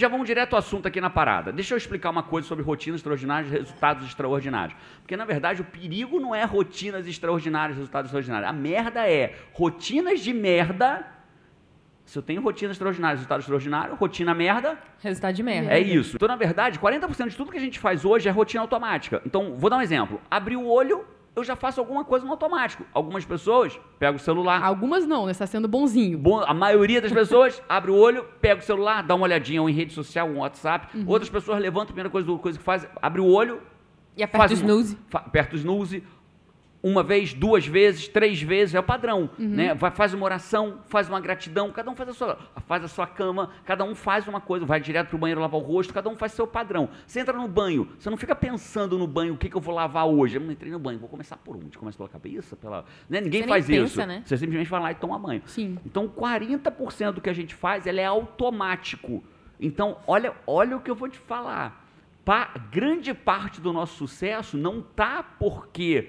Já vamos direto ao assunto aqui na parada. Deixa eu explicar uma coisa sobre rotinas extraordinárias e resultados extraordinários. Porque, na verdade, o perigo não é rotinas extraordinárias e resultados extraordinários. A merda é rotinas de merda. Se eu tenho rotinas extraordinárias e resultado extraordinário, rotina merda. Resultado de merda. É isso. Então, na verdade, 40% de tudo que a gente faz hoje é rotina automática. Então, vou dar um exemplo. Abri o olho, eu já faço alguma coisa no automático. Algumas pessoas pegam o celular. Algumas não, né? Você tá sendo bonzinho. Bom, a maioria das pessoas abre o olho, pega o celular, dá uma olhadinha ou em rede social, um WhatsApp. Outras pessoas levantam, a primeira coisa, coisa que faz, abre o olho, E aperta o um- snooze. fa- aperta o snooze. Uma vez, duas vezes, três vezes, é o padrão. Uhum. Né? Vai, faz uma oração, faz uma gratidão, cada um faz a sua, faz a sua cama, cada um faz uma coisa, vai direto pro banheiro lavar o rosto, cada um faz seu padrão. Você entra no banho, você não fica pensando no banho, o que, que eu vou lavar hoje? Eu não entrei no banho, vou começar por onde? Começa pela cabeça? Pela... Né? Ninguém Você faz pensa, isso. né? Você simplesmente vai lá e toma banho. Sim. Então, 40% do que a gente faz, é automático. Então, olha, olha o que eu vou te falar. Pa- grande parte do nosso sucesso não tá porque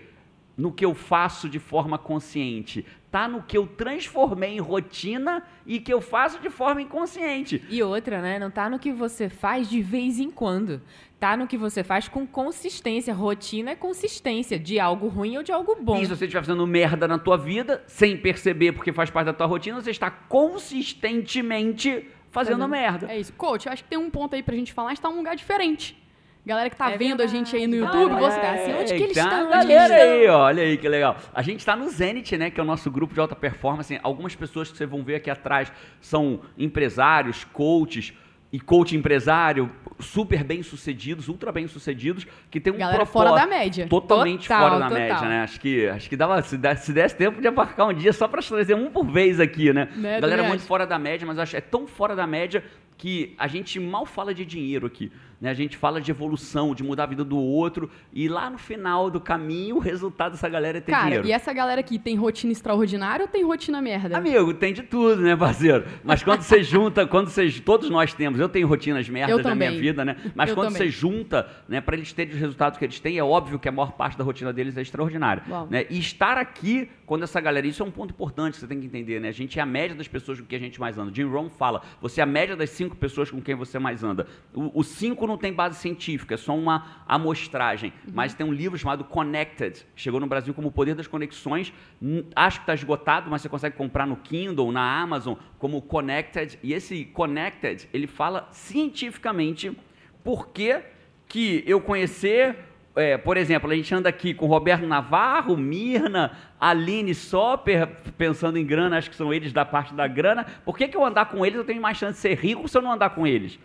no que eu faço de forma consciente, tá no que eu transformei em rotina e que eu faço de forma inconsciente. E outra, né? Não tá no que você faz de vez em quando. Tá no que você faz com consistência. Rotina é consistência de algo ruim ou de algo bom. E se você estiver fazendo merda na tua vida, sem perceber porque faz parte da tua rotina, você está consistentemente fazendo merda. É isso. Coach, eu acho que tem um ponto aí pra gente falar, a gente tá num lugar diferente. Galera que tá É vendo a verdade. gente aí no YouTube, é. você assim, onde que eles estão? Galera aí, ó, olha aí que legal. A gente está no Zenit, né, que é o nosso grupo de alta performance. Algumas pessoas que vocês vão ver aqui atrás são empresários, coaches e coach empresário, super bem sucedidos, ultra bem sucedidos, que tem um Galera propósito fora da média. Totalmente Total, fora da total. média, né? Acho que, acho que dava, se desse, se desse tempo de abarcar um dia só para trazer um por vez aqui, né? Né, Galera muito acho. fora da média, mas acho é tão fora da média que a gente mal fala de dinheiro aqui. Né? A gente fala de evolução, de mudar a vida do outro, e lá no final do caminho, o resultado dessa galera é ter Cara, dinheiro. e essa galera aqui tem rotina extraordinária ou tem rotina merda? Amigo, tem de tudo, né, parceiro? Mas quando você junta, quando você, todos nós temos, eu tenho rotinas merdas na minha vida, né? Mas Eu quando também. você junta, né, para eles terem os resultados que eles têm, é óbvio que a maior parte da rotina deles é extraordinária, Uau. né? E estar aqui quando essa galera, isso é um ponto importante que você tem que entender, né? A gente é a média das pessoas com quem a gente mais anda. Jim Rohn fala, você é a média das cinco pessoas com quem você mais anda. O, o cinco não tem base científica, é só uma amostragem. Uhum. Mas tem um livro chamado Connected, chegou no Brasil como O Poder das Conexões. Acho que está esgotado, mas você consegue comprar no Kindle, na Amazon, como Connected. E esse Connected, ele fala cientificamente por que que eu conhecer, é, por exemplo, a gente anda aqui com Roberto Navarro, Mirna, Aline Soper, pensando em grana, acho que são eles da parte da grana. Por que, que eu andar com eles eu tenho mais chance de ser rico se eu não andar com eles?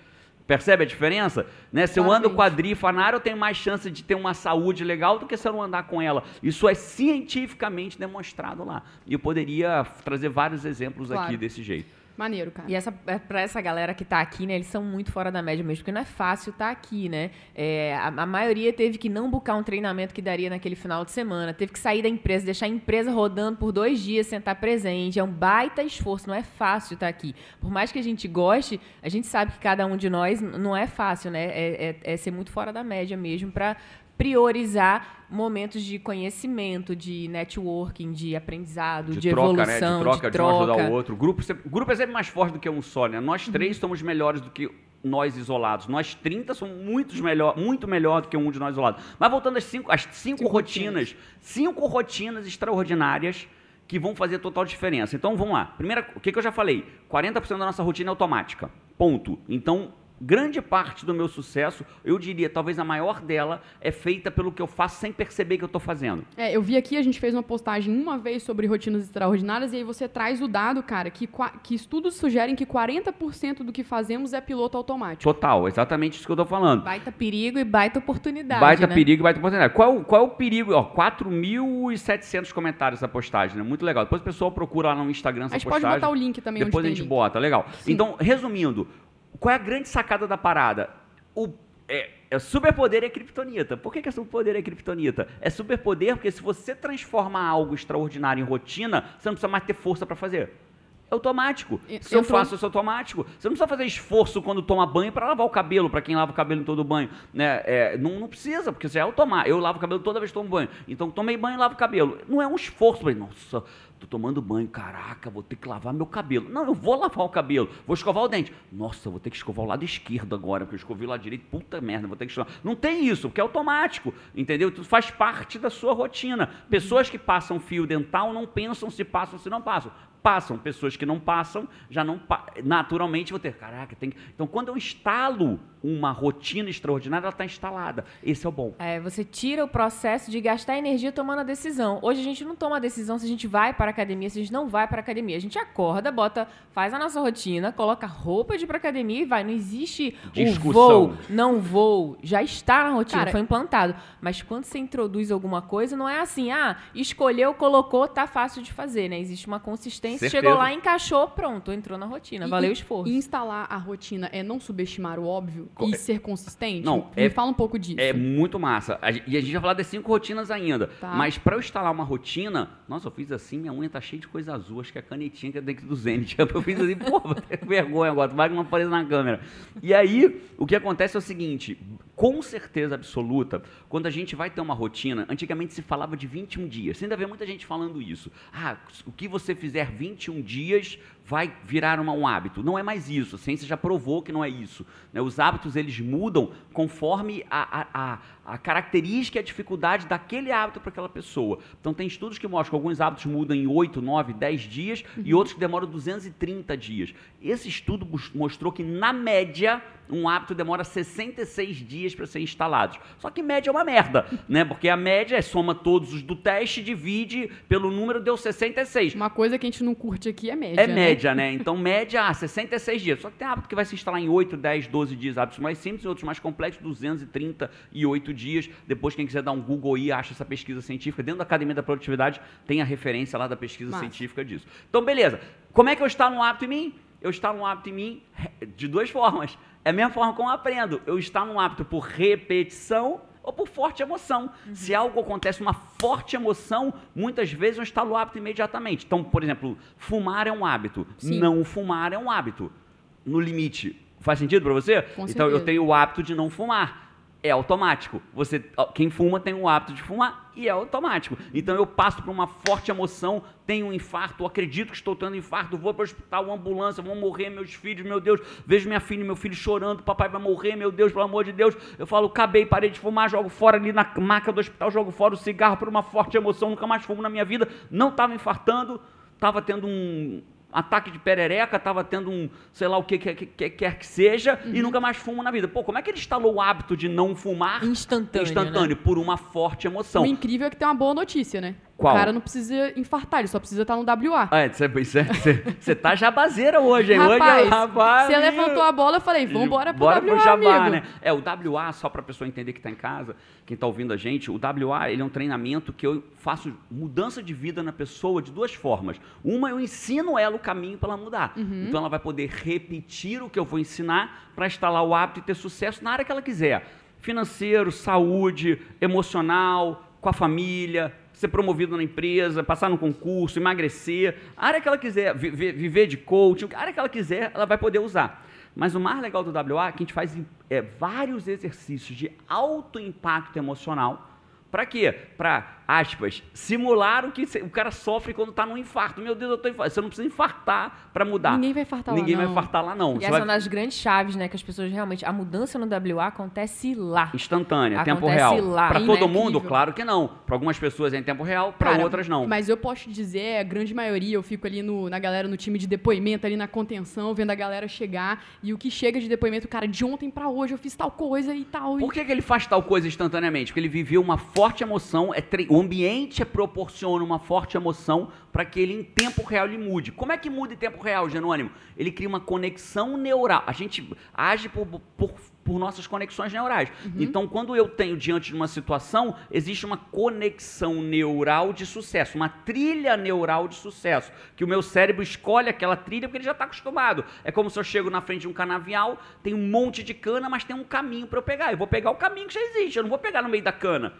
Percebe a diferença? Né? Se eu ando com a Fanaro, eu tenho mais chance de ter uma saúde legal do que se eu não andar com ela. Isso é cientificamente demonstrado lá. E eu poderia trazer vários exemplos Claro. aqui desse jeito. Maneiro, cara. E essa, é, pra essa galera que tá aqui, né, eles são muito fora da média mesmo, porque não é fácil estar aqui, né? É, a, a maioria teve que não buscar um treinamento que daria naquele final de semana, teve que sair da empresa, deixar a empresa rodando por dois dias sem estar presente. É um baita esforço, não é fácil estar aqui. Por mais que a gente goste, a gente sabe que cada um de nós não é fácil, né? É, é- é ser muito fora da média mesmo para priorizar momentos de conhecimento, de networking, de aprendizado, de, troca, evolução, né? De troca, de, um troca. ajudar o outro. O grupo, grupo é sempre mais forte do que um só, né? Uhum. Nós três somos melhores do que nós isolados. Nós 30 somos muitos melhor, muito melhor do que um de nós isolados. Mas voltando às cinco, às cinco, Cinco rotinas, cinco rotinas extraordinárias que vão fazer total diferença. Então vamos lá. Primeira, o que, que eu já falei? 40% da nossa rotina é automática. Ponto. Então, grande parte do meu sucesso, eu diria, talvez a maior dela, é feita pelo que eu faço sem perceber que eu estou fazendo. É, eu vi aqui, a gente fez uma postagem uma vez sobre rotinas extraordinárias e aí você traz o dado, cara, que, que estudos sugerem que 40% do que fazemos é piloto automático. Total, exatamente isso que eu estou falando. Baita perigo e baita oportunidade. Baita né? perigo e baita oportunidade. Qual, qual é o perigo? Ó, 4.700 comentários essa postagem, né? Muito legal. Depois o pessoal procura lá no Instagram essa A gente pode postagem. botar o link também Depois a gente link. bota, legal. Então, resumindo, qual é a grande sacada da parada? O, é, é superpoder é kryptonita. Por que, que é superpoder é kryptonita? É superpoder porque se você transforma algo extraordinário em rotina, você não precisa mais ter força para fazer. É automático. E- Se eu entrou- faço isso é automático. Você não precisa fazer esforço quando toma banho para lavar o cabelo, para quem lava o cabelo em todo banho. Né? É, não, não precisa, porque você é automático. Eu lavo o cabelo toda vez que tomo banho. Então tomei banho e lavo o cabelo. Não é um esforço. Falei, nossa, tô tomando banho, caraca, vou ter que lavar meu cabelo. Não, eu vou lavar o cabelo, vou escovar o dente. Nossa, vou ter que escovar o lado esquerdo agora, porque eu escovei o lado direito. Puta merda, vou ter que escovar. Não tem isso, porque é automático, entendeu? Tudo faz parte da sua rotina. Pessoas que passam fio dental não pensam se passam se não passam passam. Pessoas que não passam, já não pa- naturalmente vão ter. Caraca, tem que... Então, quando eu instalo uma rotina extraordinária, ela está instalada. Esse é o bom. É, você tira o processo de gastar energia tomando a decisão. Hoje a gente não toma a decisão se a gente vai para a academia, se a gente não vai para a academia. A gente acorda, bota, faz a nossa rotina, coloca roupa de ir para academia e vai. Não existe o Discussão. vou, não vou. Já está na rotina, Cara, foi implantado. Mas quando você introduz alguma coisa, não é assim, ah, escolheu, colocou, tá fácil de fazer, né? Existe uma consistência. Certeza. Chegou lá, encaixou, pronto, entrou na rotina. E- Valeu o esforço. E instalar a rotina é não subestimar o óbvio e ser consistente? Não, Me é- fala um pouco disso. É muito massa. E a gente vai falar das cinco rotinas ainda. Tá. Mas para eu instalar uma rotina, nossa, eu fiz assim, minha unha tá cheia de coisa azul, acho que é a canetinha que é dentro do Zenit. Eu fiz assim, pô, vou ter vergonha agora, vai que não apareça na câmera. E aí, o que acontece é o seguinte, com certeza absoluta, quando a gente vai ter uma rotina, antigamente se falava de 21 dias. Você ainda vê muita gente falando isso. Ah, o que você fizer 21 dias vai virar uma- um hábito. Não é mais isso. A ciência já provou que não é isso. né? Os hábitos eles mudam conforme a, a, a, característica e a dificuldade daquele hábito para aquela pessoa. Então tem estudos que mostram que alguns hábitos mudam em 8, 9, 10 dias e outros que demoram 230 dias. Esse estudo mostrou que, na média, um hábito demora 66 dias para ser instalado. Só que média é uma merda, né? Porque a média é soma todos os do teste, divide pelo número, deu 66. Uma coisa que a gente não curte aqui é média. É né? média, né? Então, média, ah, 66 dias. Só que tem hábito que vai se instalar em 8, 10, 12 dias. Hábitos mais simples e outros mais complexos, 238 dias. Depois, quem quiser dar um Google aí, acha essa pesquisa científica. Dentro da Academia da Produtividade, tem a referência lá da pesquisa Massa. científica disso. Então, beleza. Como é que eu instalo um hábito em mim? Eu instalo um hábito em mim de duas formas. É a mesma forma como eu aprendo. Eu instalo um hábito por repetição ou por forte emoção. Se algo acontece, uma forte emoção, muitas vezes eu instalo o hábito imediatamente. Então, por exemplo, fumar é um hábito. Sim. Não fumar é um hábito. No limite. Faz sentido para você? Com então eu certeza. tenho o hábito de não fumar. É automático. Você, quem fuma tem o hábito de fumar e é automático. Então eu passo por uma forte emoção, tenho um infarto, acredito que estou tendo infarto, vou para o hospital, ambulância, vão morrer meus filhos, meu Deus, vejo minha filha e meu filho chorando, papai vai morrer, meu Deus, pelo amor de Deus. Eu falo, acabei, parei de fumar, jogo fora ali na maca do hospital, jogo fora o cigarro por uma forte emoção, nunca mais fumo na minha vida, não estava infartando, estava tendo um ataque de perereca, estava tendo um, sei lá o que, que, que- que quer que seja, Uhum. e nunca mais fumo na vida. Pô, como é que ele instalou o hábito de não fumar Instantâneo, instantâneo? Por uma forte emoção. O incrível é que tem uma boa notícia, né? Qual? O cara não precisa infartar, ele só precisa estar no WA. É, você tá jabazeira hoje, hein? Rapaz, hoje, rapaz, Você levantou a bola, eu falei, vambora pro Bora WA, pro jabá, amigo. né? É, o WA, só pra pessoa entender que tá em casa, quem tá ouvindo a gente, o WA, ele é um treinamento que eu faço mudança de vida na pessoa de duas formas. Uma, eu ensino ela o caminho para ela mudar. Uhum. Então ela vai poder repetir o que eu vou ensinar para instalar o hábito e ter sucesso na área que ela quiser. Financeiro, saúde, emocional, com a família, ser promovido na empresa, passar no concurso, emagrecer, a área que ela quiser, viver, de coaching, a área que ela quiser, ela vai poder usar. Mas o mais legal do WA é que a gente faz é, vários exercícios de alto impacto emocional. Para quê? Para, aspas, simular o que o cara sofre quando está num infarto. Meu Deus, eu tô infarto. Você não precisa infartar para mudar. Ninguém vai infartar lá, Ninguém vai não. infartar lá, não. E Você essa vai- é uma das grandes chaves, né? Que as pessoas realmente. A mudança no WA acontece lá. Instantânea, tempo Acontece real. lá. Para todo mundo, claro que não. Para algumas pessoas é em tempo real, para outras não. Mas eu posso dizer, a grande maioria, eu fico ali no, na galera, no time de depoimento, ali na contenção, vendo a galera chegar. E o que chega de depoimento, cara, de ontem pra hoje eu fiz tal coisa e tal. e- Por que, que ele faz tal coisa instantaneamente? Porque ele viveu uma forte emoção, é o ambiente proporciona uma forte emoção para que ele em tempo real ele mude. Como é que muda em tempo real, Genônimo? Ele cria uma conexão neural. A gente age por, por, por nossas conexões neurais. Então, quando eu tenho diante de uma situação, existe uma conexão neural de sucesso, uma trilha neural de sucesso, que o meu cérebro escolhe aquela trilha porque ele já está acostumado. É como se eu chego na frente de um canavial, tem um monte de cana, mas tem um caminho para eu pegar. Eu vou pegar o caminho que já existe, eu não vou pegar no meio da cana.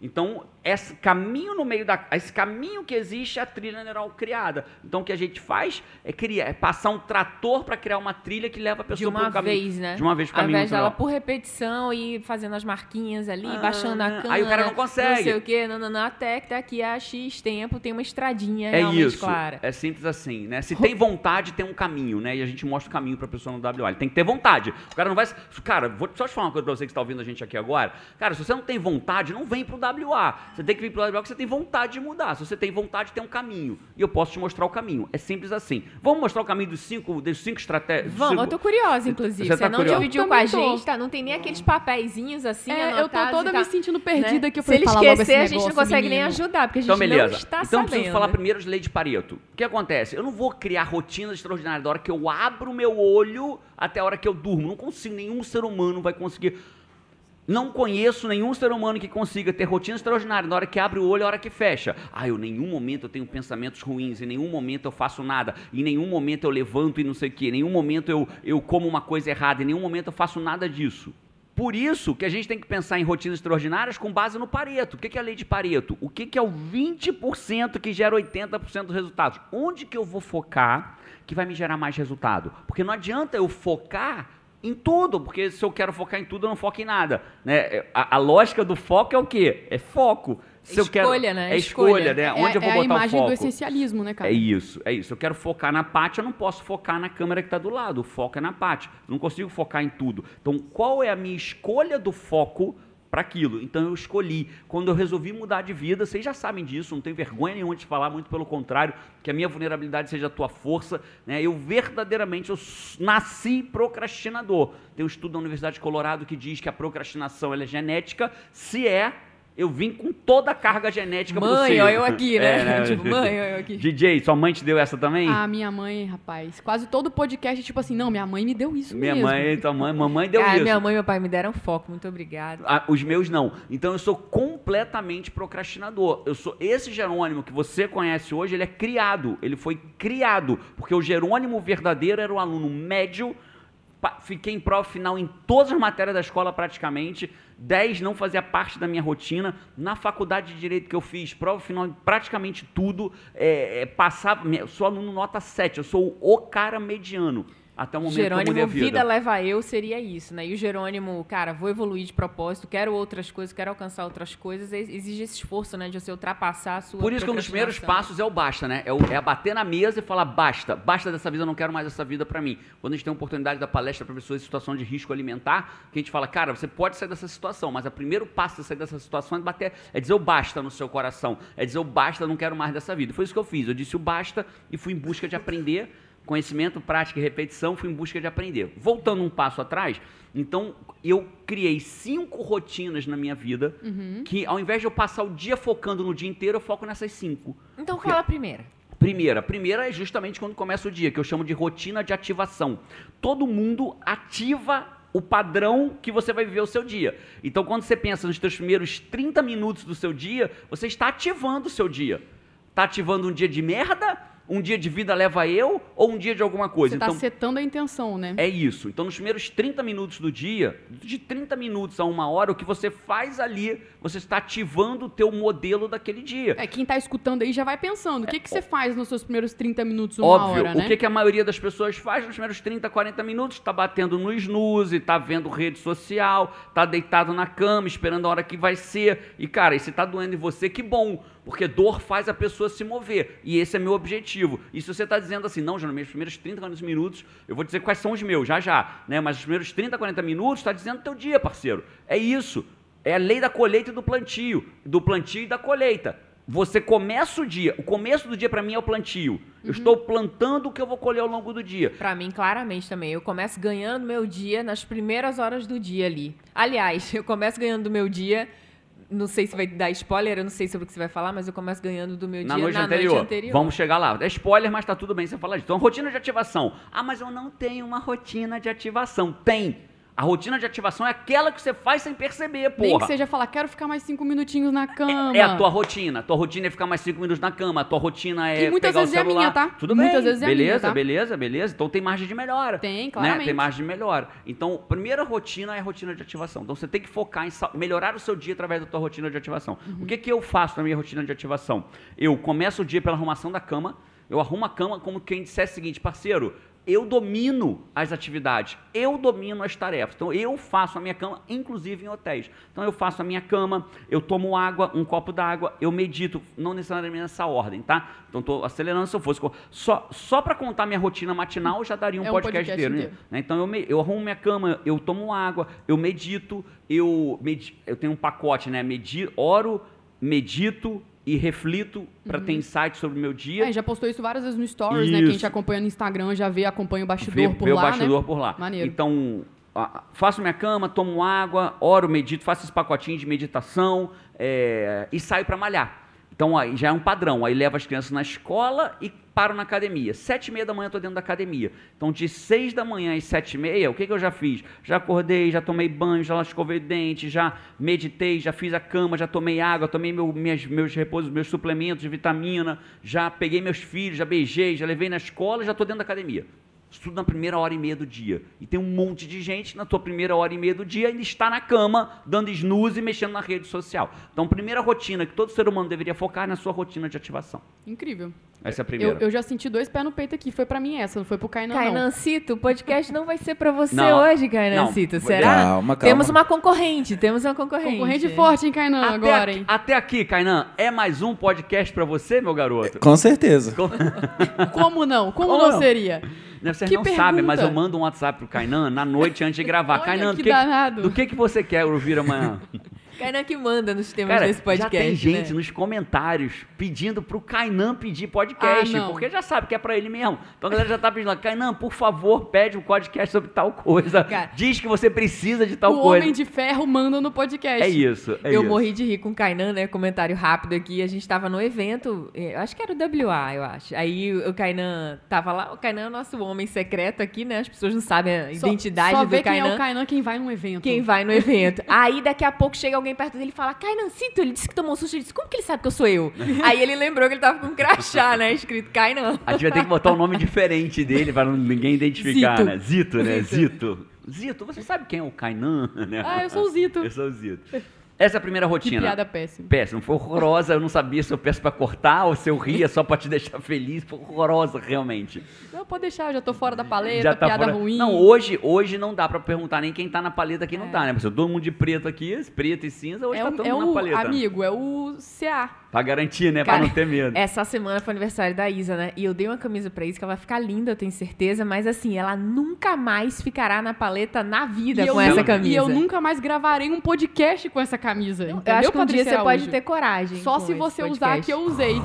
Então, esse caminho no meio da. Esse caminho que existe é a trilha neural criada. Então, o que a gente faz é criar, é passar um trator para criar uma trilha que leva a De pessoa uma para o caminho. vez, né? De uma vez para o Ao caminho. invés dela por repetição e fazendo as marquinhas ali, Ah, baixando a cana. aí o cara não consegue. Não sei o quê, não, não, não, até que daqui a X tempo tem uma estradinha É realmente isso. clara. É simples assim, né? Se tem vontade, tem um caminho, né? E a gente mostra o caminho para a pessoa no WA. Ele tem que ter vontade. O cara não vai. Cara, vou só te falar uma coisa para você que está ouvindo a gente aqui agora. Cara, se você não tem vontade, não vem pro WA. Você tem que vir pro WA porque você tem vontade de mudar. Se você tem vontade, tem um caminho. E eu posso te mostrar o caminho. É simples assim. Vamos mostrar o caminho dos cinco, dos cinco estratégias. Vamos, eu tô curiosa, inclusive. Você Você, tá não curiosa? dividiu com a gente, tá? Não tem nem aqueles papeizinhos assim, É, eu tô toda me tal, sentindo perdida né? aqui. Eu Se falei, ele fala logo esse esquecer, a gente não consegue nem menino. ajudar, porque a gente Então, beleza. não está então, sabendo. preciso falar primeiro de lei de Pareto. O que acontece? Eu não vou criar rotinas extraordinárias da hora que eu abro o meu olho até a hora que eu durmo. Não consigo, nenhum ser humano vai conseguir. Não conheço nenhum ser humano que consiga ter rotina extraordinária na hora que abre o olho na hora que fecha. Ah, eu em nenhum momento eu tenho pensamentos ruins, em nenhum momento eu faço nada, em nenhum momento eu levanto e não sei o quê, em nenhum momento eu, eu como uma coisa errada, em nenhum momento eu faço nada disso. Por isso que a gente tem que pensar em rotinas extraordinárias com base no Pareto. O que é a lei de Pareto? O que é o 20% que gera 80% dos resultados? Onde que eu vou focar que vai me gerar mais resultado? Porque não adianta eu focar em tudo, porque se eu quero focar em tudo, eu não foco em nada. Né? A, a lógica do foco é o quê? É foco. Se eu quero, Escolha, né? É escolha, Escolha. né? É, Onde eu vou é a botar o imagem foco? do essencialismo, né, cara? É isso, é isso. Eu quero focar na parte, eu não posso focar na câmera que está do lado. O foco é na parte. Não consigo focar em tudo. Então, qual é a minha escolha do foco para aquilo? Então, eu escolhi. Quando eu resolvi mudar de vida, vocês já sabem disso, não tenho vergonha nenhuma de falar, muito pelo contrário, que a minha vulnerabilidade seja a tua força. Né? Eu verdadeiramente eu nasci procrastinador. Tem um estudo da Universidade de Colorado que diz que a procrastinação é genética, se é. Eu vim com toda a carga genética Mãe, possível. ó, eu aqui, né? É, né? tipo, mãe, ó, eu aqui. DJ, sua mãe te deu essa também? A minha mãe, rapaz, quase todo podcast, tipo assim, não, minha mãe me deu isso minha mesmo. mãe, tua mãe, mamãe deu ah, isso. minha mãe e meu pai me deram foco, muito obrigada. Ah, os meus não. Então eu sou completamente procrastinador. Eu sou esse Jerônimo que você conhece hoje, ele é criado, ele foi criado, porque o Jerônimo verdadeiro era um aluno médio, fiquei em prova final em todas as matérias da escola praticamente, 10 não fazia parte da minha rotina. Na faculdade de Direito que eu fiz, prova final praticamente tudo, é, é, passava, sou aluno nota 7, eu sou o cara mediano. Até o momento que eu Jerônimo, a vida. vida leva eu, seria isso, né? E o Jerônimo, cara, vou evoluir de propósito, quero outras coisas, quero alcançar outras coisas, exige esse esforço, né? De você ultrapassar a sua Por isso que um dos primeiros passos é o basta, né? É, o- é bater na mesa e falar basta, basta dessa vida, eu não quero mais essa vida pra mim. Quando a gente tem a oportunidade da palestra para pessoas em situação de risco alimentar, que a gente fala, cara, você pode sair dessa situação, mas o primeiro passo de sair dessa situação é bater, é dizer o basta no seu coração, é dizer o basta, não quero mais dessa vida. Foi isso que eu fiz. Eu disse o basta e fui em busca de aprender conhecimento, prática e repetição, fui em busca de aprender. Voltando um passo atrás, então eu criei cinco rotinas na minha vida que, ao invés de eu passar o dia focando no dia inteiro, eu foco nessas cinco. Então Porque- fala a primeira. Primeira, primeira é justamente quando começa o dia, que eu chamo de rotina de ativação. Todo mundo ativa o padrão que você vai viver o seu dia. Então, quando você pensa nos seus primeiros 30 minutos do seu dia, você está ativando o seu dia. Está ativando um dia de merda, um dia de vida leva eu, ou um dia de alguma coisa. Você tá então, setando a intenção, né? é isso. Então, nos primeiros 30 minutos do dia, de 30 minutos a uma hora, o que você faz ali, você está ativando o teu modelo daquele dia. É, quem tá escutando aí já vai pensando. O que, que você faz nos seus primeiros 30 minutos, uma Óbvio, hora, né? o que, que a maioria das pessoas faz nos primeiros 30, 40 minutos? Está batendo no snooze, está vendo rede social, está deitado na cama, esperando a hora que vai ser. E, cara, e se está doendo em você, que bom, porque dor faz a pessoa se mover. E esse é meu objetivo. E se você está dizendo assim, não, já nos meus primeiros 30, 40 minutos, eu vou dizer quais são os meus, já já, né? Mas os primeiros 30, 40 minutos está dizendo teu dia, parceiro. É isso. É a lei da colheita e do plantio, do plantio e da colheita. Você começa o dia, o começo do dia para mim é o plantio. Eu estou plantando o que eu vou colher ao longo do dia. Pra mim, claramente também. Eu começo ganhando meu dia nas primeiras horas do dia ali. Aliás, eu começo ganhando do meu dia não sei se vai dar spoiler, eu não sei sobre o que você vai falar, mas eu começo ganhando do meu Na, dia noite, na anterior. noite anterior. Vamos chegar lá. É spoiler, mas tá tudo bem você falar disso. Então, rotina de ativação. Ah, mas eu não tenho uma rotina de ativação. Tem. A rotina de ativação é aquela que você faz sem perceber, porra. Nem que seja falar, quero ficar mais cinco minutinhos na cama. É a tua rotina. A tua rotina é ficar mais cinco minutos na cama. A tua rotina é E muitas pegar vezes o é a celular. minha, tá? Tudo Muitas bem. vezes é beleza, minha, tá? beleza, beleza. Então tem margem de melhora. Tem, Né? claramente. Tem margem de melhora. Então, primeira rotina é a rotina de ativação. Então você tem que focar em melhorar o seu dia através da tua rotina de ativação. Uhum. O que, que eu faço na minha rotina de ativação? Eu começo o dia pela arrumação da cama. Eu arrumo a cama como quem dissesse o seguinte, parceiro, eu domino as atividades, eu domino as tarefas. Então eu faço a minha cama, inclusive em hotéis. Então eu faço a minha cama, eu tomo água, um copo d'água, eu medito, não necessariamente nessa ordem, tá? Então estou acelerando se eu fosse. Só, só para contar minha rotina matinal já daria um, É um podcast, podcast inteiro. né? inteiro. né? Então eu, me- eu arrumo minha cama, eu tomo água, eu medito, eu, medi- eu tenho um pacote, né? Medi, oro, medito e reflito para ter insights sobre o meu dia. É, já postou isso várias vezes no Stories, né? Quem Isso. te acompanha no Instagram já vê, acompanha o bastidor Vê, por vê lá, o bastidor né? por lá. Maneiro. Então, faço minha cama, tomo água, oro, medito, faço esse pacotinho de meditação é, e saio para malhar. Então, aí já é um padrão. Aí levo as crianças na escola e paro na academia. Sete e meia da manhã eu estou dentro da academia. Então, de seis da manhã às sete e meia, o que, que eu já fiz? Já acordei, já tomei banho, já escovei o dente, já meditei, já fiz a cama, já tomei água, tomei meu, minhas, meus repousos, meus suplementos de vitamina, já peguei meus filhos, já beijei, já levei na escola, já estou dentro da academia. Isso tudo na primeira hora e meia do dia. E tem um monte de gente na tua primeira hora e meia do dia ainda está na cama, dando snooze e mexendo na rede social. Então, primeira rotina que todo ser humano deveria focar é na sua rotina de ativação. Incrível. Essa é a Eu, primeira. eu já senti dois pés no peito aqui. Foi pra mim essa, não foi pro Kainan, não. Cainancito, o podcast não vai ser pra você Não. hoje, Cainancito. Não. Será? Calma, calma. Temos uma concorrente, temos uma concorrente. Concorrente forte, hein, Kainan, até, agora, hein? até aqui, Kainan, é mais um podcast pra você, meu garoto? Com certeza. Como não? Como, Como não, não? seria? Vocês Que não sabem, mas eu pergunta. mando um WhatsApp pro Kainan na noite antes de gravar. Olha Kainan, que do que, do que, que você quer ouvir amanhã? Kainan que manda nos temas Cara, desse podcast. já tem gente né? nos comentários pedindo pro Kainan pedir podcast, Ah, porque já sabe que é pra ele mesmo. Então a galera já tá pedindo lá, Kainan, por favor, pede um podcast sobre tal coisa. Cara, Diz que você precisa de tal o coisa. Homem de Ferro manda no podcast. É isso, é eu isso. morri de rir com o Kainan, né? Comentário rápido aqui. A gente tava no evento, eh, eu acho que era o WA, eu acho. Aí o Kainan tava lá. O Kainan é o nosso homem secreto aqui, né? As pessoas não sabem a Só- identidade só do vê quem é Kainan. o Kainan quem vai num evento. Quem vai no evento. Aí daqui a pouco chega alguém perto dele e fala: Kainancito, ele disse que tomou susto. Ele disse: Como que ele sabe que eu sou eu? Aí ele lembrou que ele tava com um crachá, né? Escrito Kainan. A gente vai ter que botar um nome diferente dele pra não- ninguém identificar, Zito. né? Zito, né? Zito. Zito, você sabe quem é o Kainan? Né? Ah, eu sou o Zito. Eu sou o Zito. Essa é a primeira Que rotina. piada péssima. Péssimo, foi horrorosa. Eu não sabia se eu peço pra cortar ou se eu ria só pra te deixar feliz. Foi horrorosa, realmente. Não, pode deixar, eu já tô fora da paleta, Já tá piada fora- ruim. Não, hoje, hoje não dá pra perguntar nem quem tá na paleta quem não tá, né? Porque todo mundo de preto aqui, preto e cinza, hoje é tá todo é mundo na o paleta. amigo, é o CA. Pra garantir, né? Cara, pra não ter medo. Essa semana foi aniversário da Isa, né? E eu dei uma camisa pra Isa que ela vai ficar linda, eu tenho certeza. Mas assim, ela nunca mais ficará na paleta na vida E eu com essa camisa. E eu nunca mais gravarei um podcast com essa camisa. Eu entendeu, acho que um dia você pode ter coragem. Só se você usar podcast. que eu usei.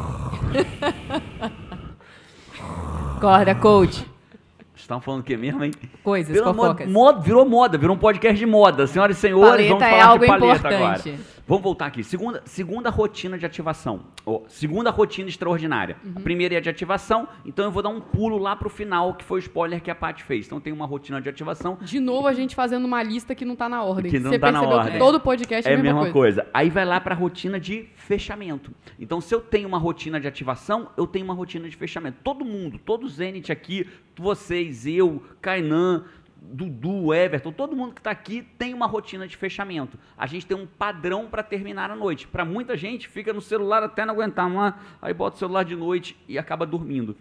Acorda, coach. Vocês estão falando o quê mesmo, hein? Coisas, Virou fofocas. moda, virou moda, virou um podcast de moda. Senhoras e senhores, Paleta vamos é falar algo de paleta importante. agora. Vamos voltar aqui. Segunda, segunda rotina de ativação. Ó, segunda rotina extraordinária. A primeira é a de ativação, então eu vou dar um pulo lá pro final, que foi o spoiler que a Paty fez. Então tem uma rotina de ativação De novo, a gente fazendo uma lista que não tá na ordem. Que não Você tá na percebeu ordem. que todo podcast é, É a mesma coisa. Aí vai lá para a rotina de fechamento. Então, se eu tenho uma rotina de ativação, eu tenho uma rotina de fechamento. Todo mundo, todo Zenit aqui, vocês, eu, Kainan, Dudu, Everton, todo mundo que está aqui tem uma rotina de fechamento. A gente tem um padrão para terminar a noite. Para muita gente, fica no celular até não aguentar mais, aí bota o celular de noite e acaba dormindo.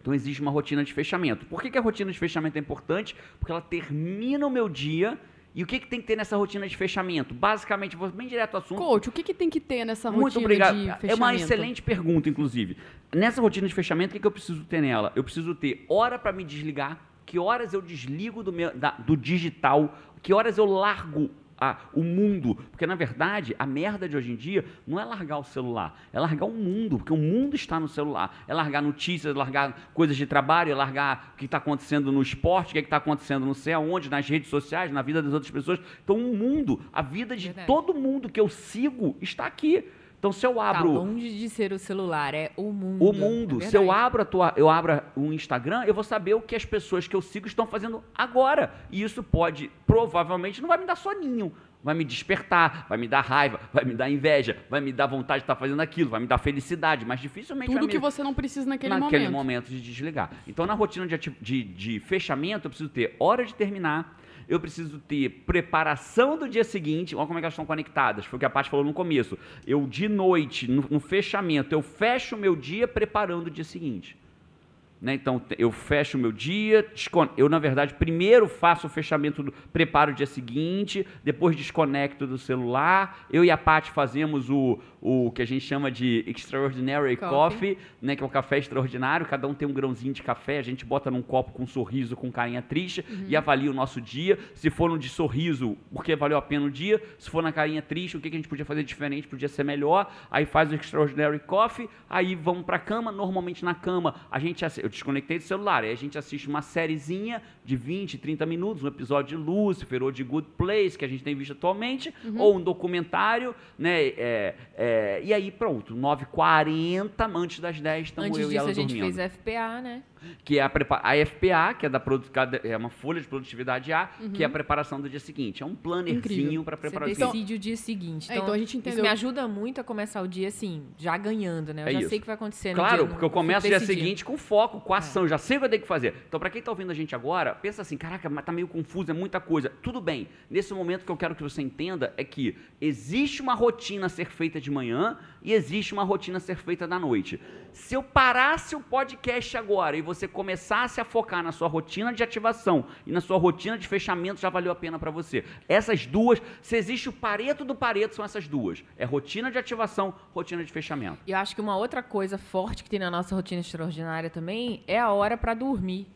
Então existe uma rotina de fechamento. Por que, que a rotina de fechamento é importante? Porque ela termina o meu dia. E o que, que tem que ter nessa rotina de fechamento? Basicamente, vou bem direto ao assunto. Coach, o que, que tem que ter nessa Muito rotina obrigado. de É fechamento? uma excelente pergunta, inclusive. Nessa rotina de fechamento, o que, que eu preciso ter nela? Eu preciso ter hora para me desligar, que horas eu desligo do, meu, da- do digital, que horas eu largo a, o mundo. Porque, na verdade, a merda de hoje em dia não é largar o celular, é largar o mundo, porque o mundo está no celular. É largar notícias, é largar coisas de trabalho, é largar o que está acontecendo no esporte, o que está acontecendo não sei aonde, nas redes sociais, na vida das outras pessoas. Então, o mundo, a vida de Verdade. todo mundo que eu sigo está aqui. Então, se eu Tá abro longe de ser o celular, é o mundo. o mundo. É Se eu abro a tua, eu abro um Instagram, eu vou saber o que as pessoas que eu sigo estão fazendo agora. E isso pode, provavelmente, não vai me dar soninho. Vai me despertar, vai me dar raiva, vai me dar inveja, vai me dar vontade de estar fazendo aquilo, vai me dar felicidade, mas dificilmente vai Tudo me que você não precisa naquele, naquele momento. momento de desligar. Então, na rotina de, de, de fechamento, eu preciso ter hora de terminar, eu preciso ter preparação do dia seguinte. Olha como é que elas estão conectadas. Foi o que a Paty falou no começo. Eu, de noite, no, no fechamento, eu fecho o meu dia preparando o dia seguinte. Né? Então, eu fecho o meu dia, eu, na verdade, primeiro faço o fechamento, do, preparo o dia seguinte, depois desconecto do celular. Eu e a Paty fazemos o, o que a gente chama de Extraordinary Coffee. Coffee, né? que é o café extraordinário. Cada um tem um grãozinho de café, a gente bota num copo com um sorriso, com carinha triste e avalia o nosso dia. Se for no de sorriso, porque valeu a pena o dia. Se for na carinha triste, o que que a gente podia fazer diferente, podia ser melhor. Aí faz o Extraordinary Coffee, aí vamos pra cama. Normalmente na cama, a gente eu desconectei do celular, aí a gente assiste uma sériezinha de 20, 30 minutos, um episódio de Lucifer ou de Good Place, que a gente tem visto atualmente, ou um documentário, né? é, é, e aí pronto, 9h40, antes das 10 estamos Antes eu e disso, ela a gente dormindo fez FPA, né? Que é a, a FPA, que é, da produ- cada- é uma folha de produtividade A, que é a preparação do dia seguinte. É um plannerzinho para Você preparar o dia decide o dia seguinte. É, Então, então a gente isso entendeu. me ajuda muito a começar o dia, assim, já ganhando, né? Eu É já isso. sei o que vai acontecer no Claro, dia. porque eu começo o dia seguinte com foco, com ação, já sei o que eu tenho que fazer. Então, para quem está ouvindo a gente agora, pensa assim, caraca, mas tá meio confuso, é muita coisa. Tudo bem, nesse momento que eu quero que você entenda é que existe uma rotina a ser feita de manhã e existe uma rotina a ser feita da noite. Se eu parasse o podcast agora e você começasse a focar na sua rotina de ativação e na sua rotina de fechamento, já valeu a pena para você. Essas duas, se existe o pareto do pareto, são essas duas. É rotina de ativação, rotina de fechamento. E eu acho que uma outra coisa forte que tem na nossa rotina extraordinária também é a hora para dormir.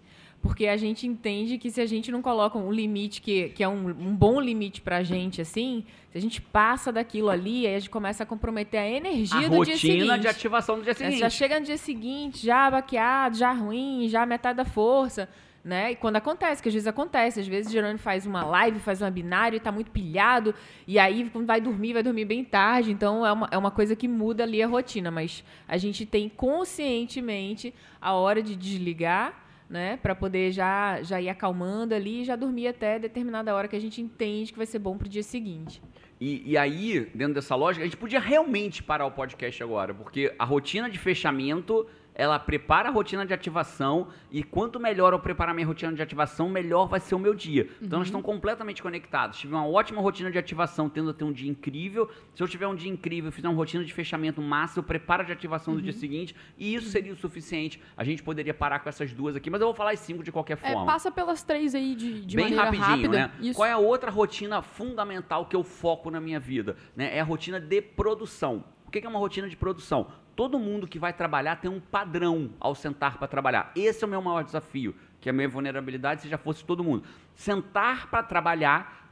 Porque a gente entende que se a gente não coloca um limite que, que é um, um bom limite pra gente, assim, se a gente passa daquilo ali, aí a gente começa a comprometer a energia a do dia rotina seguinte. de ativação do dia? Você seguinte. já chega no dia seguinte, já baqueado, já ruim, já metade da força, né? E quando acontece, que às vezes acontece, às vezes o Gerônimo faz uma live, faz um binário e tá muito pilhado, e aí quando vai dormir, vai dormir bem tarde, então é uma, é uma coisa que muda ali a rotina, mas a gente tem conscientemente a hora de desligar, né, para poder já já ir acalmando ali e já dormir até determinada hora que a gente entende que vai ser bom pro dia seguinte. E, e aí, dentro dessa lógica, a gente podia realmente parar o podcast agora, porque a rotina de fechamento, ela prepara a rotina de ativação, e quanto melhor eu preparar minha rotina de ativação, melhor vai ser o meu dia. Então, elas estão completamente conectadas. Tive uma ótima rotina de ativação, tendo a ter um dia incrível. Se eu tiver um dia incrível, fizer uma rotina de fechamento massa, eu preparo de ativação do dia seguinte, e isso seria o suficiente. A gente poderia parar com essas duas aqui, mas eu vou falar as cinco de qualquer É, forma. passa pelas três aí de, de Bem maneira rapidinho, rápida. né? Isso. Qual é a outra rotina fundamental que eu foco na minha vida? Né? É a rotina de produção. O que é uma rotina de produção? Todo mundo que vai trabalhar tem um padrão ao sentar para trabalhar. Esse é o meu maior desafio, que é a minha vulnerabilidade se já fosse todo mundo. Sentar para trabalhar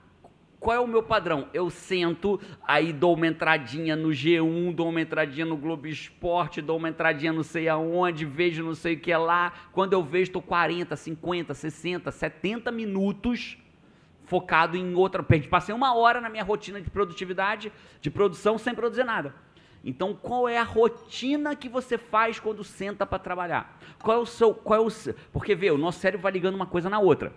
qual é o meu padrão? Eu sento, aí dou uma entradinha no G1, dou uma entradinha no Globo Esporte, dou uma entradinha não sei aonde, vejo não sei o que lá. Quando eu vejo, estou 40, 50, 60, 70 minutos focado em outra. Passei uma hora na minha rotina de produtividade, de produção, sem produzir nada. Então, qual é a rotina que você faz quando senta para trabalhar? Qual é o seu. Qual é o seu, porque vê, o nosso cérebro vai ligando uma coisa na outra.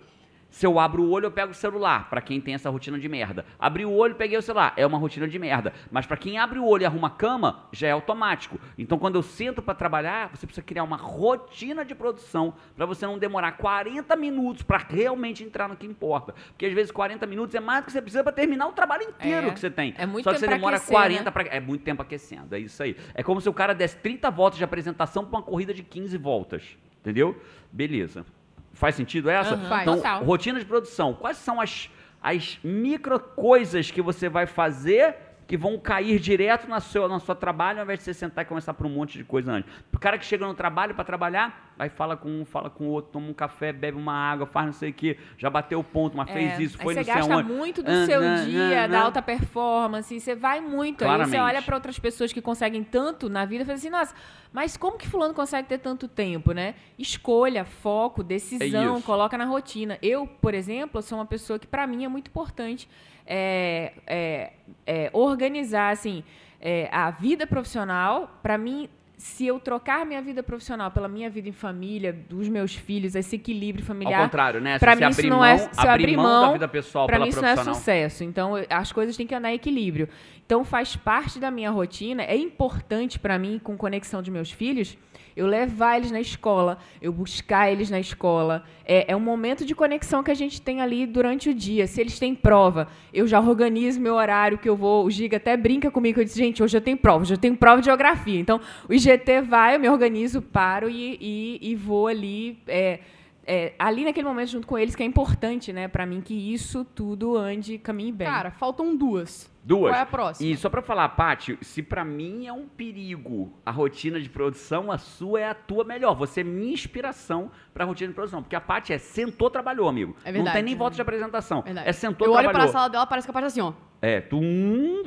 Se eu abro o olho, eu pego o celular, para quem tem essa rotina de merda. Abri o olho, peguei o celular, é uma rotina de merda. Mas para quem abre o olho e arruma a cama, já é automático. Então quando eu sento para trabalhar, você precisa criar uma rotina de produção para você não demorar 40 minutos para realmente entrar no que importa. Porque às vezes 40 minutos é mais do que você precisa para terminar o trabalho inteiro É. que você tem. É muito Só que você tempo demora aquecer, 40 né? pra... É muito tempo aquecendo, é isso aí. É como se o cara desse 30 voltas de apresentação para uma corrida de 15 voltas. Entendeu? Beleza. Faz sentido essa? Faz. Então, Total. rotina de produção. Quais são as, as micro coisas que você vai fazer que vão cair direto na sua, na sua trabalho ao invés de você sentar e começar por um monte de coisa antes? O cara que chega no trabalho para trabalhar, aí fala com um, fala com o outro, toma um café, bebe uma água, faz não sei o quê, já bateu o ponto, mas fez É, isso, foi aí não você sei gasta muito do Ah, seu não, dia, não, da alta performance, você vai muito. Aí você Claramente. olha para outras pessoas que conseguem tanto na vida e fala assim, nossa, mas como que fulano consegue ter tanto tempo, né? Escolha, foco, decisão, É coloca na rotina. Eu, por exemplo, sou uma pessoa que para mim é muito importante é, é, é, organizar, assim, é, a vida profissional, para mim... Se eu trocar minha vida profissional pela minha vida em família, dos meus filhos, esse equilíbrio Ao familiar, contrário, né? Se mim isso não mão, é- se abrir abrir mão mão, da vida pessoal pela mim isso não é sucesso. Então, as coisas têm que andar em equilíbrio. Então, faz parte da minha rotina. É importante pra mim, com conexão de meus filhos, eu levar eles na escola, eu buscar eles na escola. É, é um momento de conexão que a gente tem ali durante o dia. Se eles têm prova, eu já organizo meu horário que eu vou. O Giga até brinca comigo. Eu disse, gente, hoje eu tenho prova, hoje eu tenho prova de geografia. Então, o IGT vai, eu me organizo, paro e, e, e vou ali. é, é, ali naquele momento junto com eles que é importante, né, Pra mim que isso tudo ande caminhe bem. Cara, faltam duas. Duas. Qual é a próxima? E só pra falar, Paty, se pra mim é um perigo a rotina de produção, a sua é a tua melhor. Você é minha inspiração pra rotina de produção. Porque a Paty é sentou, trabalhou, amigo. É Não verdade. tem nem volta de apresentação. Verdade. É sentou, eu olho trabalhou. pra sala dela, parece que a parte assim, ó. É, tum.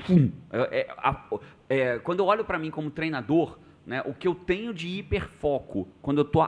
É, é, a- é, quando eu olho pra mim como treinador, né, o que eu tenho de hiperfoco, quando eu tô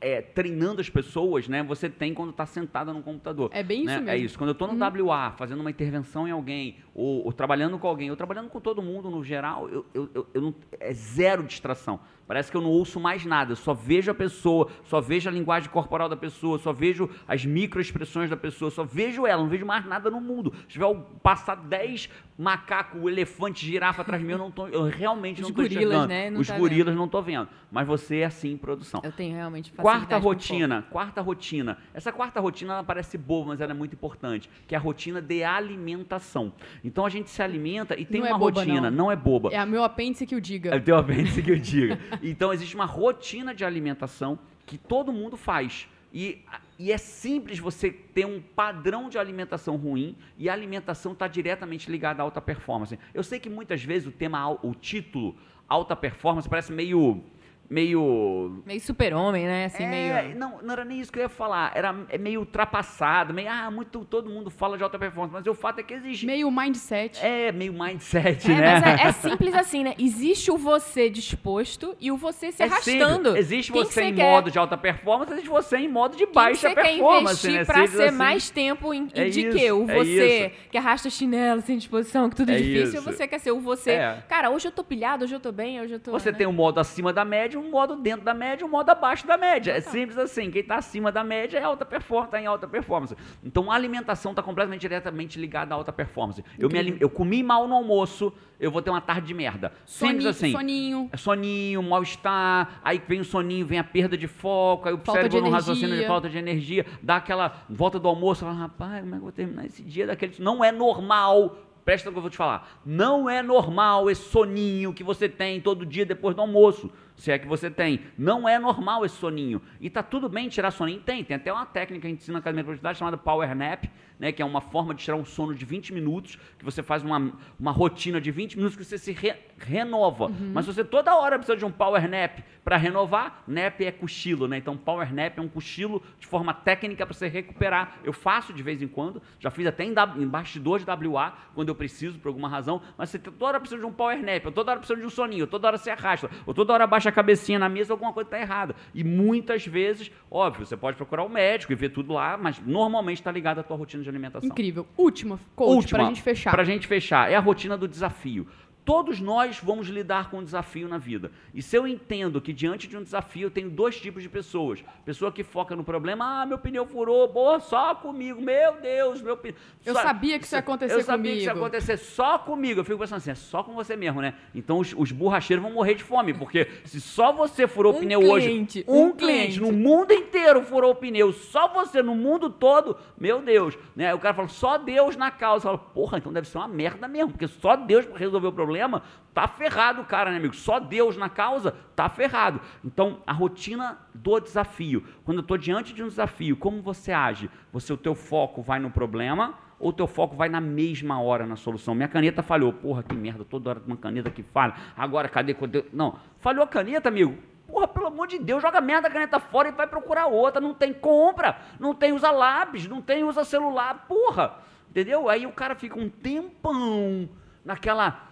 é, treinando as pessoas, né, você tem quando tá sentada no computador. É bem isso né? mesmo. É isso. Quando eu tô no WA, fazendo uma intervenção em alguém, ou, ou trabalhando com alguém, ou trabalhando com todo mundo no geral, eu, eu, eu- eu não, é zero distração. Parece que eu não ouço mais nada, eu só vejo a pessoa, só vejo a linguagem corporal da pessoa, só vejo as microexpressões da pessoa, só vejo ela, não vejo mais nada no mundo. Se tiver passar 10 macacos, elefante, girafa atrás de mim, eu, não tô, eu realmente Os não gorilas, enxergando. né? Não Os tá gorilas não tô vendo. Mas você é assim em produção. Eu tenho realmente facilidade com rotina, quarta rotina. Essa quarta rotina ela parece boba, mas ela é muito importante, que é a rotina de alimentação. Então a gente se alimenta e tem Não é uma boba, rotina, não. não. é boba. É o meu apêndice que o diga. É o teu apêndice que eu diga. Então existe uma rotina de alimentação que todo mundo faz. E, e é simples você ter um padrão de alimentação ruim e a alimentação está diretamente ligada à alta performance. Eu sei que muitas vezes o tema, o título, alta performance, parece meio. Meio Meio super-homem, né? Assim, é, meio. não, não era nem isso que eu ia falar. Era é meio ultrapassado, meio, ah, muito, todo mundo fala de alta performance, mas o fato é que existe. Meio mindset. É, meio mindset, É, né? mas é, é simples assim, né? Existe o você disposto e o você se É arrastando. simples. Existe Quem que você em quer? modo de alta performance, existe você em modo de Quem que baixa você quer performance, investir né? pra ser assim. mais tempo em, É de isso, quê? O você que arrasta chinelo sem disposição, que tudo é, difícil, isso. ou você quer ser o você. É. Cara, hoje eu tô pilhado, hoje eu tô bem, hoje eu tô. Você né? tem um modo acima da média, um modo dentro da média, um modo abaixo da média. É simples assim. Quem está acima da média é alta performance, tá em alta performance. Então a alimentação está completamente diretamente ligada à alta performance. Eu, me eu comi mal no almoço, eu vou ter uma tarde de merda. Simples Soninho, assim. soninho. É soninho, mal-estar, aí vem o soninho, vem a perda de foco, aí o Falta cérebro não raciocina de falta de energia, dá aquela volta do almoço, fala, rapaz, como é que eu vou terminar esse dia daquele... Não é normal, presta no que eu vou te falar, não é normal esse soninho que você tem todo dia depois do almoço, se é que você tem. Não é normal esse soninho. E tá tudo bem tirar soninho? Tem, tem até uma técnica que a gente ensina na Academia de Produtividade chamada Power Nap, né, que é uma forma de tirar um sono de 20 minutos, que você faz uma, uma rotina de 20 minutos que você se re- renova. Uhum. Mas você toda hora precisa de um power nap para renovar, nap é cochilo, né? Então power nap é um cochilo de forma técnica para você recuperar. Eu faço de vez em quando, já fiz até em, W- em bastidor de WA, quando eu preciso por alguma razão, mas você toda hora precisa de um power nap, ou toda hora precisa de um soninho, ou toda hora se arrasta, ou toda hora baixa a cabecinha na mesa, alguma coisa está errada. E muitas vezes, óbvio, você pode procurar o médico e ver tudo lá, mas normalmente está ligado à tua rotina de alimentação. Incrível. Última, coach, Última, pra gente fechar. Pra gente fechar, é a rotina do desafio. Todos nós vamos lidar com um desafio na vida. E se eu entendo que diante de um desafio eu tenho dois tipos de pessoas. Pessoa que foca no problema, ah, meu pneu furou, boa, só comigo, meu Deus, meu pneu. Eu Só- sabia que isso ia acontecer Eu sabia que isso ia comigo. acontecer só comigo. Eu fico pensando assim, é só com você mesmo, né? Então os, os borracheiros vão morrer de fome, porque se só você furou o Um pneu cliente, hoje, um, um cliente cliente. no mundo inteiro furou o pneu, só você no mundo todo, meu Deus, né? O cara fala, só Deus na causa. Fala, porra, então deve ser uma merda mesmo, porque só Deus para resolver o problema, tá ferrado o cara, né, amigo? Só Deus na causa, tá ferrado. Então, a rotina do desafio. Quando eu tô diante de um desafio, como você age? Você, o teu foco vai no problema ou o teu foco vai na mesma hora na solução? Minha caneta falhou. Porra, que merda, toda hora uma caneta que falha. Agora, cadê? eu- Não, falhou a caneta, amigo? Porra, pelo amor de Deus, joga merda da caneta fora e vai procurar outra. Não tem compra, não tem usa lápis, não tem usa celular. Porra, entendeu? Aí o cara fica um tempão naquela.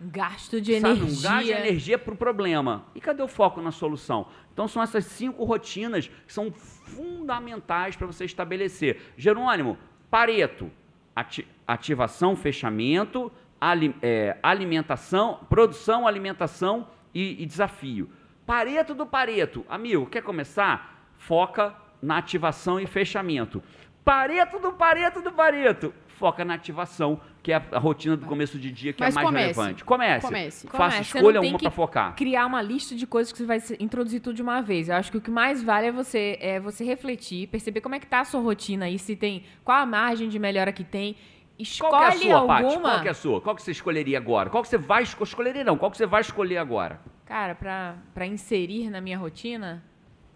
Gasto de Sabe, energia. um gasto de energia para o problema. E cadê o foco na solução? Então são essas cinco rotinas que são fundamentais para você estabelecer. Jerônimo, Pareto, ati- ativação, fechamento, ali- é, alimentação, produção, alimentação e, e desafio. Pareto do Pareto, amigo, quer começar? Foca na ativação e fechamento. Pareto do Pareto do Pareto, foca na ativação, que é a, a rotina do começo de dia que Mas é mais comece. relevante. Comece. Comece. Faça Comece, você escolha não tem uma para focar. criar uma lista de coisas que você vai introduzir tudo de uma vez. Eu acho que o que mais vale é você, é você refletir, perceber como é que tá a sua rotina aí, se tem qual a margem de melhora que tem. Escolhe Qual que é a sua, Paty? alguma. Qual que é a sua? Qual que você escolheria agora? Qual que você vai esco- escolheria não? Qual que você vai escolher agora? Cara, pra inserir na minha rotina,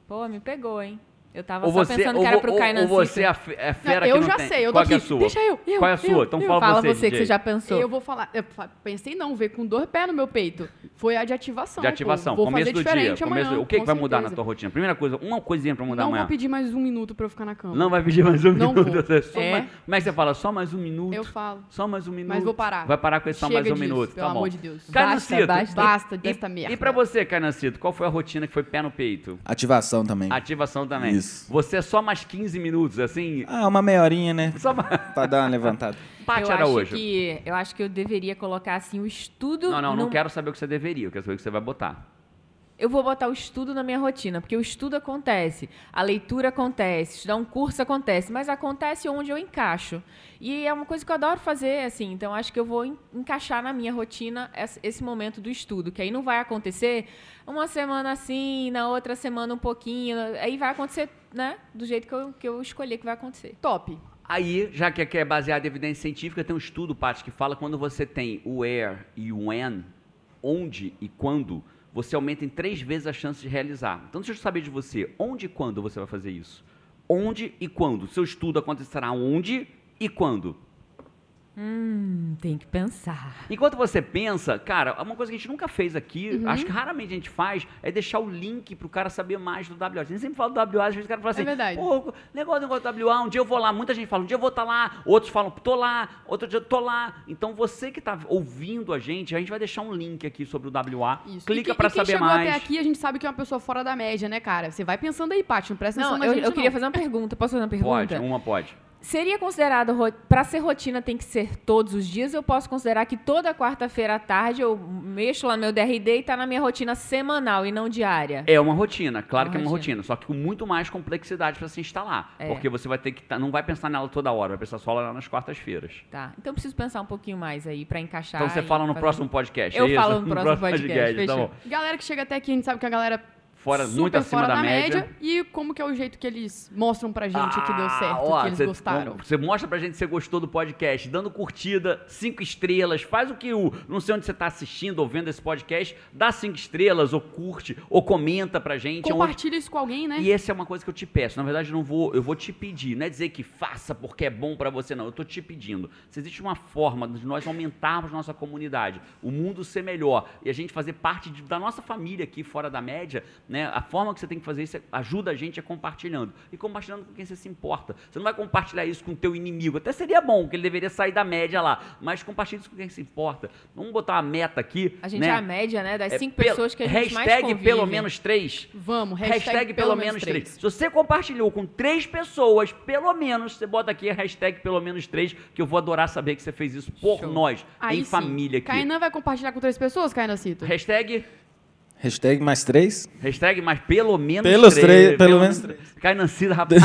pô, me pegou, hein? Eu tava Ou só você, pensando ou, que era pro Kainan ou você é é Não, fera eu que não já tem. sei, eu Qual é a sua? Deixa eu, eu, Qual é a eu, sua? Então eu. fala, Fala você, você que você já pensou. Eu vou falar. Eu pensei não, veio com dor pé no meu peito. Foi a de ativação. De ativação, pô. Vou começo fazer do dia. Começo amanhã. do- O que, que vai mudar na tua rotina? Primeira coisa, uma coisinha para mudar Não amanhã. vou pedir mais um minuto pra eu ficar na cama. Não vai pedir mais um Não minuto. vou. você só É? mais- como é que você fala? Só mais um minuto? Eu falo. Só mais um minuto. Mas vou parar. Vai parar com esse só mais um minuto. pelo tá bom. amor de Deus. Basta, Basta e- desta merda. E pra você, Cainancito, qual foi a rotina que foi pé no peito? Ativação também. Ativação também. Isso. Você é só mais 15 minutos, assim? Ah, uma meia horinha, né? Só mais... Pra dar uma levantada. Paty eu Araújo. acho que eu acho que eu deveria colocar assim o estudo. Não, não, não quero saber o que você deveria, eu quero saber o que você vai botar. Eu vou botar o estudo na minha rotina, porque o estudo acontece, a leitura acontece, estudar um curso acontece, mas acontece onde eu encaixo. E é uma coisa que eu adoro fazer, assim, então acho que eu vou en- encaixar na minha rotina esse esse momento do estudo, que aí não vai acontecer uma semana assim, na outra semana um pouquinho, aí vai acontecer, né, do jeito que eu, que eu escolher que vai acontecer. Top. Aí, já que aqui é baseado em evidência científica, tem um estudo, Paty, que fala quando você tem o where e o when, onde e quando, você aumenta em três vezes a chance de realizar. Então, deixa eu saber de você, onde e quando você vai fazer isso? Onde e quando? Seu estudo acontecerá onde e quando? Hum, tem que pensar. Enquanto você pensa, cara, uma coisa que a gente nunca fez aqui, Uhum. acho que raramente a gente faz, é deixar o link pro cara saber mais do WA. A gente sempre fala do WA, às vezes o cara fala assim, É verdade. pô, negócio, negócio do WA, um dia eu vou lá, muita gente fala, um dia eu vou estar lá, outros falam, tô lá, outro dia eu tô lá. Então você que tá ouvindo a gente, a gente vai deixar um link aqui sobre o WA, Isso. clica quem saber chegou mais. até aqui, a gente sabe que é uma pessoa fora da média, né, cara? Você vai pensando aí, Paty, não presta atenção Não, eu, gente, eu queria não. fazer uma pergunta. Posso fazer uma Pode, pergunta? uma pode. Seria considerado, para ser rotina tem que ser todos os dias, eu posso considerar que toda quarta-feira à tarde eu mexo lá no meu DRD e tá na minha rotina semanal e não diária? É uma rotina, claro Uma que é uma rotina. rotina, só que com muito mais complexidade para se instalar. É. Porque você vai ter que. tá- não vai pensar nela toda hora, vai pensar só lá nas quartas-feiras. Tá. Então eu preciso pensar um pouquinho mais aí para encaixar. Então você fala no fazer- próximo podcast. Eu é isso? falo no próximo podcast, tá fechou. bom. Galera que chega até aqui, a gente sabe que a galera Fora, super muito acima fora da, média. E como que é o jeito que eles mostram pra gente que deu Ah, certo, ó, que eles cê- gostaram. Você mostra pra gente que você gostou do podcast, dando curtida, cinco estrelas, faz o que o. Não sei onde você tá assistindo ou vendo esse podcast, dá cinco estrelas, ou curte, ou comenta pra gente. onde- Compartilha isso com alguém, né? E essa é uma coisa que eu te peço. Na verdade, eu não vou, eu vou te pedir. Não é dizer que faça porque é bom pra você, não. Eu tô te pedindo. Se existe uma forma de nós aumentarmos nossa comunidade, o mundo ser melhor e a gente fazer parte de- da nossa família aqui fora da média, né? A forma que você tem que fazer isso é, ajuda a gente a compartilhando. E compartilhando com quem você se importa. Você não vai compartilhar isso com o teu inimigo. Até seria bom, que ele deveria sair da média lá. Mas compartilhe isso com quem se importa. Vamos botar uma meta aqui. A gente né? é a média, né, das É, cinco pelo- pessoas que a gente mais Hashtag convive. pelo menos três. Vamos, Hashtag, pelo, menos três. Se você compartilhou com três pessoas, pelo menos, você bota aqui a hashtag pelo menos três, que eu vou adorar saber que você fez isso por Show. nós, Aí em sim. família aqui. Kainan vai compartilhar com três pessoas, Kainan Cito? Hashtag, Hashtag mais três. hashtag, mas pelo menos Pelos três. três- pelo menos três. Cai Nancida, rapaz.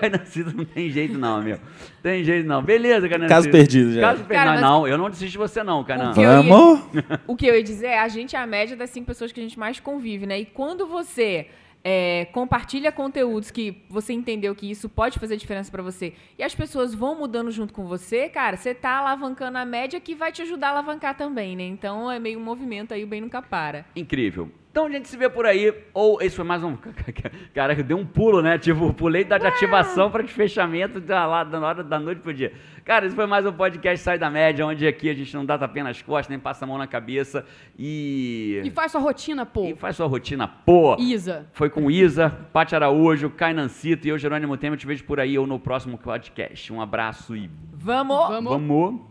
Cai Nancida não tem jeito não, meu. Tem jeito não. Beleza, Cai Caso perdido já. Caso perdido. Cara, mas- Não, eu não desisto de você não, que eu ia- Vamos! O que eu ia dizer é, a gente é a média das cinco pessoas que a gente mais convive, né? E quando você é, compartilha conteúdos que você entendeu que isso pode fazer diferença pra você e as pessoas vão mudando junto com você, cara, você tá alavancando a média que vai te ajudar a alavancar também, né? Então é meio um movimento aí, o bem nunca para. Incrível. Então a gente se vê por aí. Ou esse foi mais um. Cara, deu um pulo, né? Tipo, pulei da de ativação para de fechamento da, lá, da hora da noite pro dia. Cara, esse foi mais um podcast Sai da Média, onde aqui a gente não dá tapinha nas costas, nem passa a mão na cabeça. E. E faz sua rotina, pô. E faz sua rotina, pô. Isa. Foi com Isa, Paty Araújo, Cainancito e eu, Jerônimo Temer. Eu te vejo por aí ou no próximo podcast. Um abraço e Vamos! Vamos. vamos.